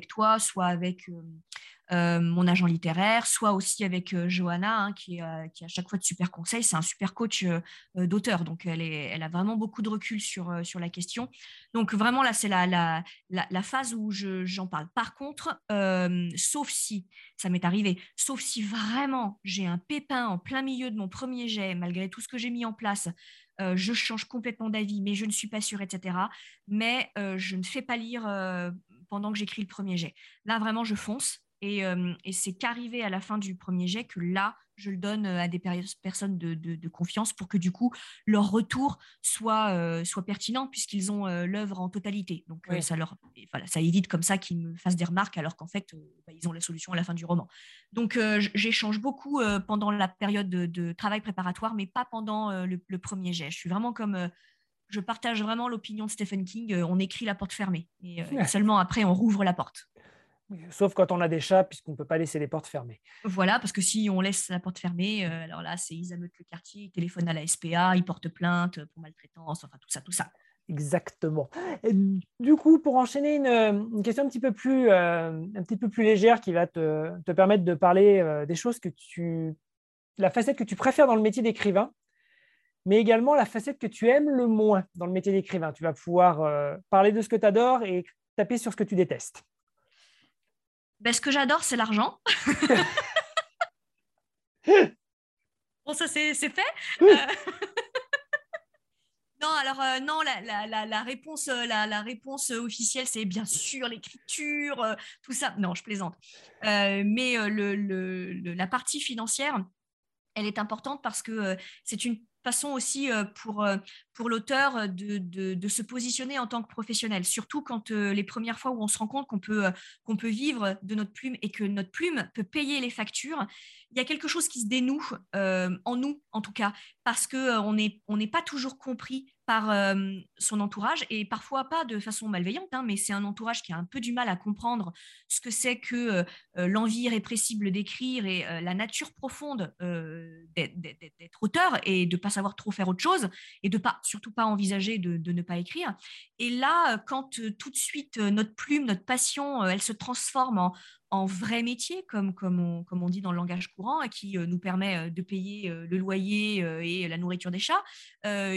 [SPEAKER 1] toi, soit avec mon agent littéraire, soit aussi avec Johanna, hein, qui, qui, à chaque fois de super conseils. C'est un super coach d'auteur, donc elle, est, a vraiment beaucoup de recul sur, sur la question. Donc vraiment là, c'est la, phase où j'en parle. Par contre, sauf si, ça m'est arrivé, sauf si vraiment j'ai un pépin en plein milieu de mon premier jet, malgré tout ce que j'ai mis en place, euh, je change complètement d'avis, mais je ne suis pas sûre, etc. Mais euh, je ne fais pas lire euh, pendant que j'écris le premier jet. Là, vraiment, je fonce. Et, c'est qu'arrivé à la fin du premier jet que là, je le donne à des personnes de, confiance pour que du coup, leur retour soit, soit pertinent puisqu'ils ont l'œuvre en totalité. Donc, ça, leur, voilà, ça évite comme ça qu'ils me fassent des remarques alors qu'en fait, bah, ils ont la solution à la fin du roman. Donc, j'échange beaucoup pendant la période de, travail préparatoire, mais pas pendant le, le, premier jet. Je suis vraiment comme je partage vraiment l'opinion de Stephen King. on écrit la porte fermée et seulement après on rouvre la porte.
[SPEAKER 3] Sauf quand on a des chats, puisqu'on ne peut pas laisser les portes fermées.
[SPEAKER 1] Voilà, parce que si on laisse la porte fermée, euh, alors là, c'est ils ameutent le quartier, ils téléphonent à la SPA, ils portent plainte pour maltraitance, enfin tout ça, tout ça.
[SPEAKER 3] Exactement. du coup, pour enchaîner une, question un petit, peu plus, euh, un petit peu plus légère qui va te, te permettre de parler euh, des choses que tu. la facette que tu préfères dans le métier d'écrivain, mais également la facette que tu aimes le moins dans le métier d'écrivain. Tu vas pouvoir parler de ce que tu adores et taper sur ce que tu détestes.
[SPEAKER 1] Ben, ce que j'adore, c'est l'argent. bon, ça, c'est fait. Euh, non, alors euh, non, la, réponse, euh, la, réponse officielle, c'est bien sûr l'écriture, tout ça. Non, je plaisante. mais le, la partie financière, elle est importante parce que c'est une façon aussi euh, pour, euh, pour l'auteur euh, de, se positionner en tant que professionnel, surtout quand les premières fois où on se rend compte qu'on peut vivre de notre plume et que notre plume peut payer les factures, il y a quelque chose qui se dénoue en nous, en tout cas, parce qu'on n'est on pas toujours compris par son entourage et parfois pas de façon malveillante, hein, mais c'est un entourage qui a un peu du mal à comprendre ce que c'est que l'envie irrépressible d'écrire et la nature profonde d'être auteur et de pas savoir trop faire autre chose et de pas surtout pas envisager de ne pas écrire. Et là, quand tout de suite notre plume, notre passion, elle se transforme en, en vrai métier, comme, comme, on, comme on dit dans le langage courant, qui euh, nous permet euh, de payer euh, le loyer et la nourriture des chats,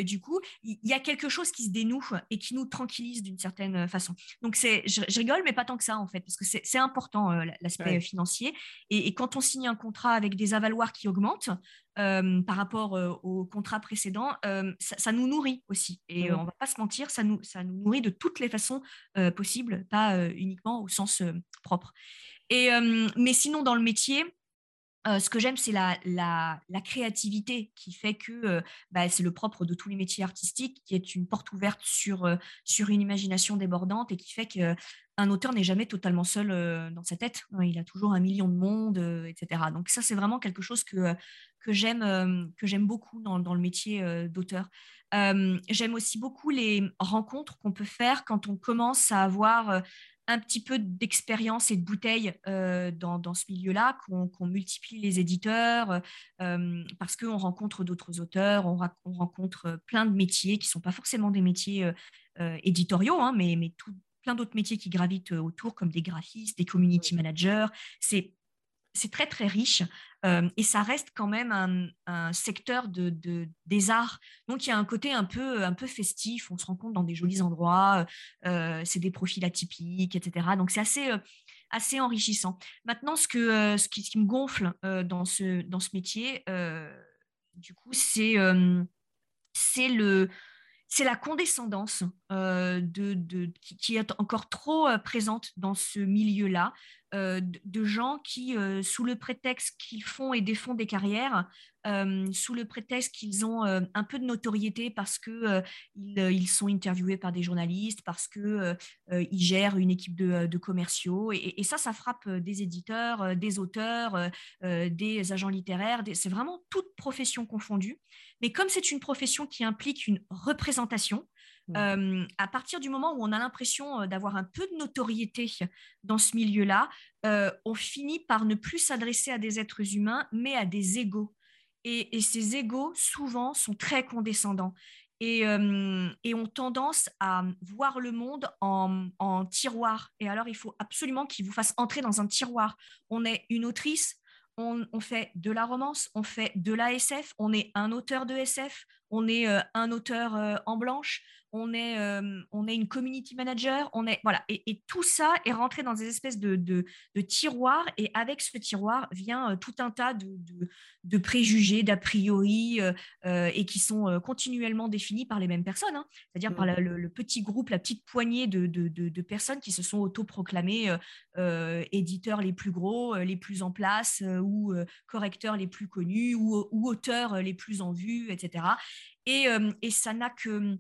[SPEAKER 1] du coup, il y, a quelque chose qui se dénoue et qui nous tranquillise d'une certaine façon. Donc, je, je rigole, mais pas tant que ça, en fait, parce que c'est important, l'aspect financier. Et, quand on signe un contrat avec des avaloirs qui augmentent, par rapport au contrat précédent, ça, nous nourrit aussi. Et on ne va pas se mentir, ça nous, ça nous nourrit de toutes les façons possibles, pas uniquement au sens propre. Et, euh, mais sinon, dans le métier, euh, ce que j'aime, c'est la, créativité qui fait que euh, bah, c'est le propre de tous les métiers artistiques, qui est une porte ouverte sur, sur une imagination débordante et qui fait qu'un auteur n'est jamais totalement seul dans sa tête. Il a toujours un million de monde, etc. Donc ça, c'est vraiment quelque chose que, que j'aime beaucoup dans, le métier d'auteur. j'aime aussi beaucoup les rencontres qu'on peut faire quand on commence à avoir un petit peu d'expérience et de bouteille euh, dans, ce milieu-là, qu'on multiplie les éditeurs, euh, parce qu'on rencontre d'autres auteurs, on, rencontre plein de métiers qui ne sont pas forcément des métiers euh, éditoriaux, hein, mais, mais plein d'autres métiers qui gravitent autour, comme des graphistes, des community managers. C'est c'est très très riche euh, et ça reste quand même un, secteur de, des arts. Donc il y a un côté un peu, un peu festif, on se rencontre dans des jolis endroits, euh, c'est des profils atypiques, etc. Donc c'est assez, euh, assez enrichissant. Maintenant, ce, que, ce, qui, me gonfle dans, ce, dans ce métier, du coup, c'est c'est le c'est la condescendance de, qui, est encore trop présente dans ce milieu-là. Euh, de, gens qui, euh, sous le prétexte qu'ils font et défont des carrières, euh, sous le prétexte qu'ils ont un peu de notoriété parce que ils, sont interviewés par des journalistes, parce que ils gèrent une équipe de, commerciaux, et, ça, ça frappe des éditeurs, des auteurs, des agents littéraires. C'est vraiment toute profession confondue. Mais comme c'est une profession qui implique une représentation, Mmh. à partir du moment où on a l'impression d'avoir un peu de notoriété dans ce milieu-là, on finit par ne plus s'adresser à des êtres humains, mais à des égaux. Et, ces égaux, souvent, sont très condescendants. et, ont tendance à voir le monde en, en tiroir. Et alors, il faut absolument qu'ils vous fassent entrer dans un tiroir. On est une autrice, on, fait de la romance, on fait de la SF, on est un auteur de SF, on est euh, un auteur euh, en blanche, on est, euh, on est une community manager, on est voilà, et, tout ça est rentré dans des espèces de, de, tiroirs, et avec ce tiroir vient tout un tas de, de préjugés, d'a priori, et qui sont continuellement définis par les mêmes personnes, hein. c'est-à-dire par mmh. le, petit groupe, la petite poignée de, personnes qui se sont autoproclamées éditeurs les plus gros, les plus en place, ou correcteurs les plus connus, ou, ou auteurs les plus en vue, etc. Euh, et, ça n'a que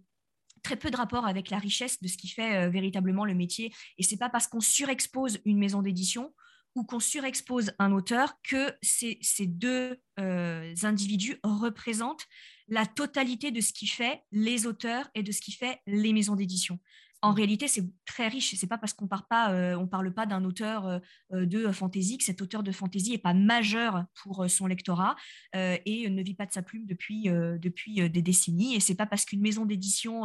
[SPEAKER 1] très peu de rapport avec la richesse de ce qui fait euh, véritablement le métier. Et c'est pas parce qu'on surexpose une maison d'édition ou qu'on surexpose un auteur que ces, deux euh, individus représentent la totalité de ce qui fait les auteurs et de ce qui fait les maisons d'édition en réalité, c'est très riche. C'est pas parce qu'on parle pas, euh, parle pas d'un auteur euh, euh, de fantasy que cet auteur de fantasy est pas majeur pour son lectorat et ne vit pas de sa plume depuis depuis des décennies. Et c'est pas parce qu'une maison d'édition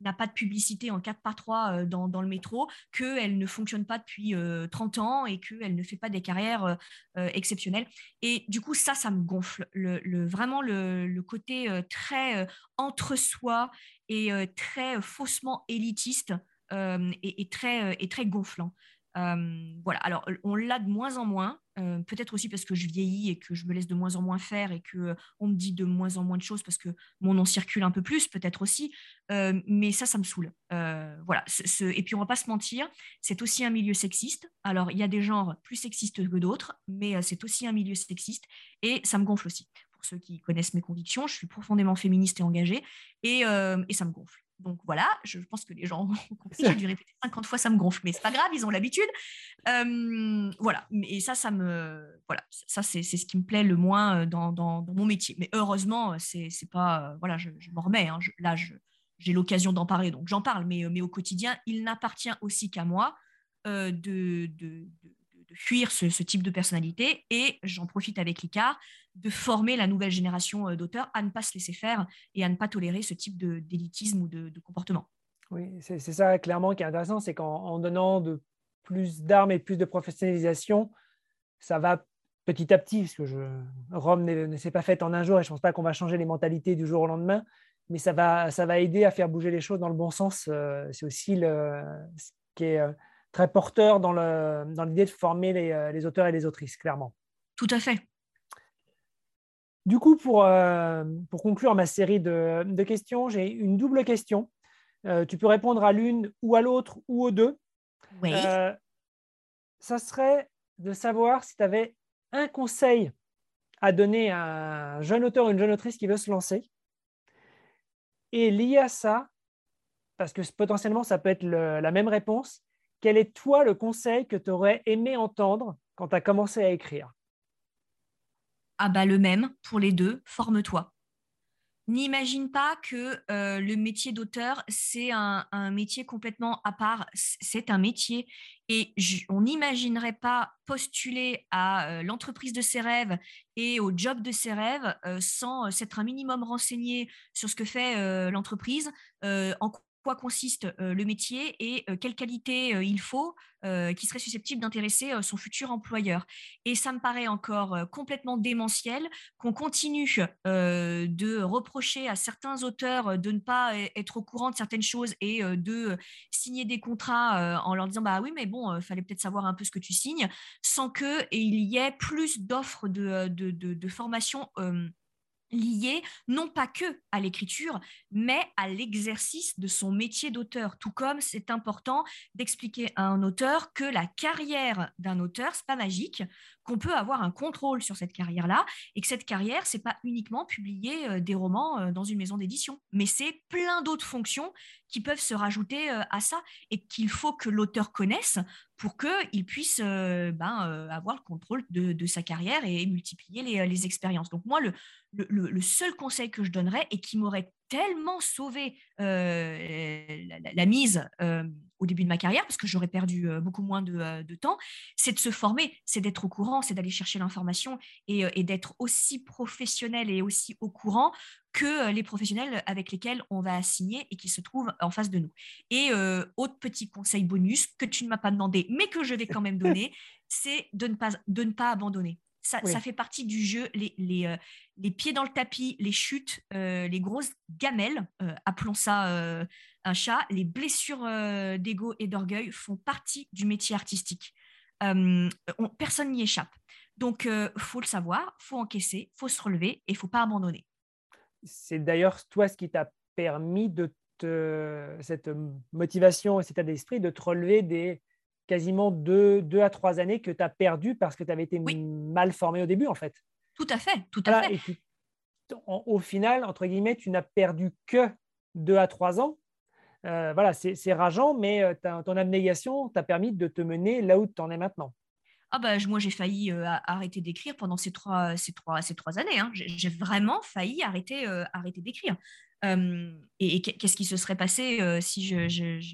[SPEAKER 1] n'a pas de publicité en 4 par 3 dans, dans, le métro qu'elle ne fonctionne pas depuis 30 ans et qu'elle ne fait pas des carrières exceptionnelles. Et du coup, ça, ça me gonfle. Le, vraiment le, côté très entre soi et euh, très euh, faussement élitiste euh, et, très, très gonflant. voilà, alors on l'a de moins en moins, peut-être aussi parce que je vieillis et que je me laisse de moins en moins faire et que on me dit de moins en moins de choses parce que mon nom circule un peu plus, peut-être aussi, mais ça, ça me saoule. voilà, et puis on va pas se mentir, c'est aussi un milieu sexiste. Alors il y a des genres plus sexistes que d'autres, mais c'est aussi un milieu sexiste et ça me gonfle aussi pour ceux qui connaissent mes convictions. Je suis profondément féministe et engagée euh, et ça me gonfle. Donc voilà, je pense que les gens ont compris. J'ai dû répéter 50 fois, ça me gonfle, mais c'est pas grave, ils ont l'habitude. Euh, voilà, et ça, ça me, voilà, ça c'est ce qui me plaît le moins euh, dans, dans, mon métier. Mais heureusement, c'est pas, voilà, je, m'en remets. Hein. là, j'ai l'occasion d'en parler, donc j'en parle. Mais, mais au quotidien, il n'appartient aussi qu'à moi de, de, de, de fuir ce, type de personnalité et j'en profite avec l'ICAR de former la nouvelle génération euh, d'auteurs à ne pas se laisser faire et à ne pas tolérer ce type d'élitisme ou de, comportement.
[SPEAKER 3] Oui, c'est ça clairement qui est intéressant, c'est qu'en donnant de plus d'armes et plus de professionnalisation, ça va petit à petit, parce que Rome ne s'est pas faite en un jour et je ne pense pas qu'on va changer les mentalités du jour au lendemain, mais ça va, ça va aider à faire bouger les choses dans le bon sens. Euh, c'est aussi le, ce qui est euh, très porteur dans l'idée dans de former les, euh, les, auteurs et les autrices, clairement.
[SPEAKER 1] Tout à fait.
[SPEAKER 3] Du coup, pour, euh, pour conclure ma série de, de questions, j'ai une double question. Euh, tu peux répondre à l'une ou à l'autre ou aux deux.
[SPEAKER 1] Oui.
[SPEAKER 3] ça serait de savoir si tu avais un conseil à donner à un jeune auteur ou une jeune autrice qui veut se lancer. Et lié à ça, parce que potentiellement ça peut être la même réponse, quel est toi le conseil que tu aurais aimé entendre quand tu as commencé à écrire?
[SPEAKER 1] Ah bah le même pour les deux, forme-toi. N'imagine pas que euh, le métier d'auteur, c'est un, métier complètement à part. C'est un métier et on n'imaginerait pas postuler à euh, l'entreprise de ses rêves et au job de ses rêves euh, sans s'être un minimum renseigné sur ce que fait l'entreprise, en quoi consiste euh, le métier et euh, quelles qualités euh, il faut qui seraient susceptibles d'intéresser son futur employeur. Et ça me paraît encore complètement démentiel qu'on continue de reprocher à certains auteurs de ne pas être au courant de certaines choses et de signer des contrats en leur disant bah oui mais bon fallait peut-être savoir un peu ce que tu signes sans que il y ait plus d'offres de, de, de, formation lié non pas que à l'écriture, mais à l'exercice de son métier d'auteur. Tout comme c'est important d'expliquer à un auteur que la carrière d'un auteur, c'est pas magique, qu'on peut avoir un contrôle sur cette carrière-là et que cette carrière, c'est pas uniquement publier euh, des romans euh, dans une maison d'édition, mais c'est plein d'autres fonctions qui peuvent se rajouter euh, à ça et qu'il faut que l'auteur connaisse pour qu'il puisse ben, avoir le contrôle de, sa carrière et multiplier les, expériences. Donc moi, le, le, seul conseil que je donnerais et qui m'aurait tellement sauvé la, mise au début de ma carrière, parce que j'aurais perdu beaucoup moins de, temps, c'est de se former, c'est d'être au courant, c'est d'aller chercher l'information et, d'être aussi professionnel et aussi au courant que les professionnels avec lesquels on va assigner et qui se trouvent en face de nous. Et autre petit conseil bonus que tu ne m'as pas demandé, mais que je vais quand même donner, c'est de ne pas, de ne pas abandonner. Ça, fait partie du jeu. Les, les, euh, les, pieds dans le tapis, les chutes, euh, les grosses gamelles, euh, appelons ça un chat, les blessures d'ego et d'orgueil font partie du métier artistique. personne n'y échappe. Donc, faut le savoir, faut encaisser, faut se relever et faut pas abandonner.
[SPEAKER 3] C'est d'ailleurs toi ce qui t'a permis de te, cette motivation et cet état d'esprit de te relever des quasiment deux, deux à trois années que tu as perdu parce que tu avais été mal formé au début, en fait.
[SPEAKER 1] Tout à fait, tout à fait. Et
[SPEAKER 3] au final, entre guillemets, tu n'as perdu que deux à trois ans. Euh, voilà, c'est rageant, mais euh, ton abnégation t'a permis de te mener là où tu en es maintenant.
[SPEAKER 1] Ah bah, moi, j'ai failli euh, arrêter d'écrire pendant ces trois, ces trois, ces trois années. Hein. J'ai vraiment failli arrêter, arrêter d'écrire. et, qu'est-ce qui se serait passé si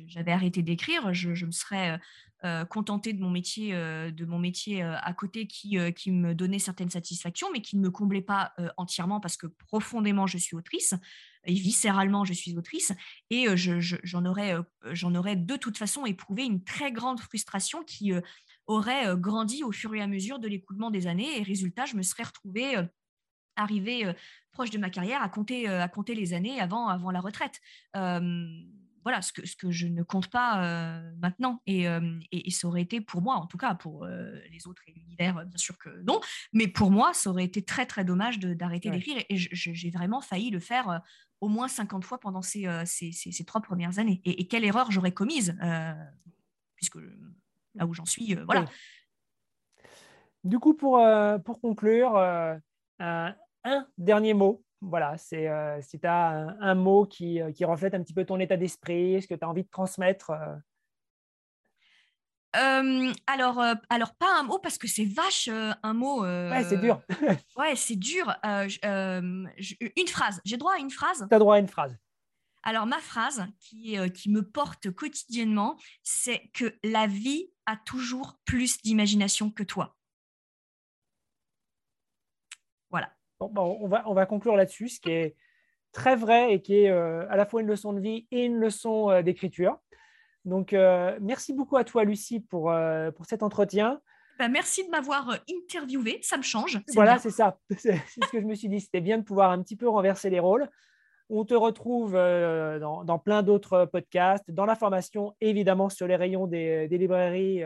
[SPEAKER 1] j'avais arrêté d'écrire? Je, je, me serais euh, contenter de mon métier, euh, de mon métier euh, à côté qui, qui me donnait certaines satisfactions, mais qui ne me comblait pas entièrement parce que profondément je suis autrice et viscéralement je suis autrice et j'en aurais, de toute façon éprouvé une très grande frustration qui aurait grandi au fur et à mesure de l'écoulement des années et résultat je me serais retrouvée arrivée proche de ma carrière à compter, à compter les années avant la retraite voilà, ce que, ce que je ne compte pas euh, maintenant. Et, euh, et, ça aurait été pour moi, en tout cas, pour euh, les autres et l'univers, bien sûr que non, mais pour moi, ça aurait été très, très dommage d'arrêter d'écrire. Et j'ai vraiment failli le faire au moins 50 fois pendant ces, ces, ces, trois premières années. Et, quelle erreur j'aurais commise, puisque là où j'en suis, voilà.
[SPEAKER 3] Du coup, pour, pour conclure, un dernier mot voilà, c'est euh, si tu as un, mot qui, euh, qui, reflète un petit peu ton état d'esprit, ce que tu as envie de transmettre. Euh.
[SPEAKER 1] alors, alors, pas un mot parce que c'est vache un mot.
[SPEAKER 3] ouais, c'est dur.
[SPEAKER 1] ouais, c'est dur. une phrase. J'ai droit à une phrase?
[SPEAKER 3] Tu as droit à une phrase.
[SPEAKER 1] Alors, ma phrase qui, qui me porte quotidiennement, c'est que la vie a toujours plus d'imagination que toi.
[SPEAKER 3] On, va, on va conclure là-dessus, ce qui est très vrai et qui est euh, à la fois une leçon de vie et une leçon euh, d'écriture. Donc, euh, merci beaucoup à toi, Lucie, pour, pour cet entretien.
[SPEAKER 1] Bah, merci de m'avoir interviewé, ça me change.
[SPEAKER 3] Voilà, c'est ça. C'est ce que je me suis dit. C'était bien de pouvoir un petit peu renverser les rôles. On te retrouve dans, dans, plein d'autres podcasts, dans la formation, évidemment, sur les rayons des, des librairies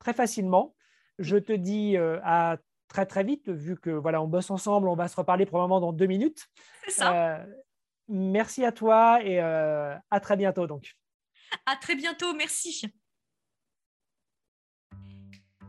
[SPEAKER 3] très facilement. Je te dis à très très vite, vu que voilà, on bosse ensemble, on va se reparler probablement dans deux minutes.
[SPEAKER 1] C'est ça.
[SPEAKER 3] Euh, merci à toi et euh, à très bientôt donc.
[SPEAKER 1] À très bientôt, merci.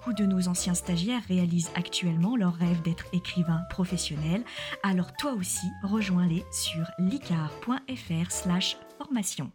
[SPEAKER 1] Beaucoup de nos anciens stagiaires réalisent actuellement leur rêve d'être écrivain professionnel, alors toi aussi rejoins-les sur licar.fr slash formation.